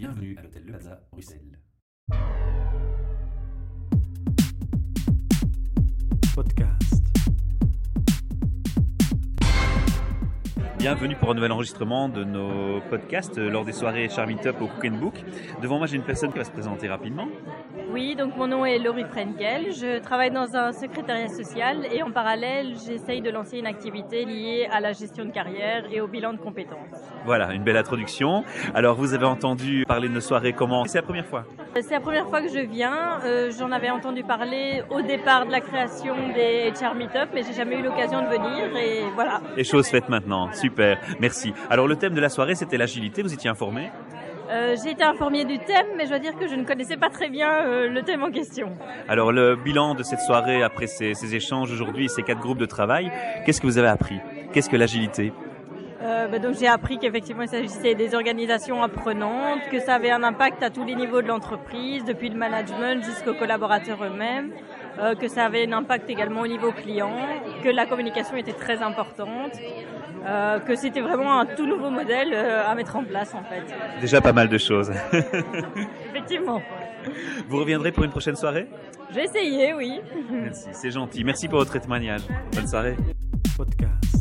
Bienvenue à l'hôtel Le Plaza, Bruxelles. Podcast. Bienvenue pour un nouvel enregistrement de nos podcasts euh, lors des soirées Charming Up au Cook and Book. Devant moi, j'ai une personne qui va se présenter rapidement. Oui, donc mon nom est Laurie Frenkel. Je travaille dans un secrétariat social et en parallèle, j'essaye de lancer une activité liée à la gestion de carrière et au bilan de compétences. Voilà, une belle introduction. Alors, vous avez entendu parler de nos soirées comment? C'est la première fois C'est la première fois que je viens. Euh, J'en avais entendu parler au départ de la création des HR Meetup, mais j'ai jamais eu l'occasion de venir et voilà. Et chose faite maintenant. Super, merci. Alors, le thème de la soirée, c'était l'agilité. Vous étiez informé? Euh, j'ai été informée du thème, mais je dois dire que je ne connaissais pas très bien euh, le thème en question. Alors, le bilan de cette soirée après ces, ces échanges aujourd'hui, ces quatre groupes de travail, qu'est-ce que vous avez appris? Qu'est-ce que l'agilité? Euh, bah, donc j'ai appris qu'effectivement il s'agissait des organisations apprenantes, que ça avait un impact à tous les niveaux de l'entreprise, depuis le management jusqu'aux collaborateurs eux-mêmes, euh, que ça avait un impact également au niveau client, que la communication était très importante, euh, que c'était vraiment un tout nouveau modèle euh, à mettre en place en fait. Déjà pas mal de choses. Effectivement. vous reviendrez pour une prochaine soirée? J'ai essayé, oui. Merci, c'est gentil. Merci pour votre témoignage. Bonne soirée. Podcast.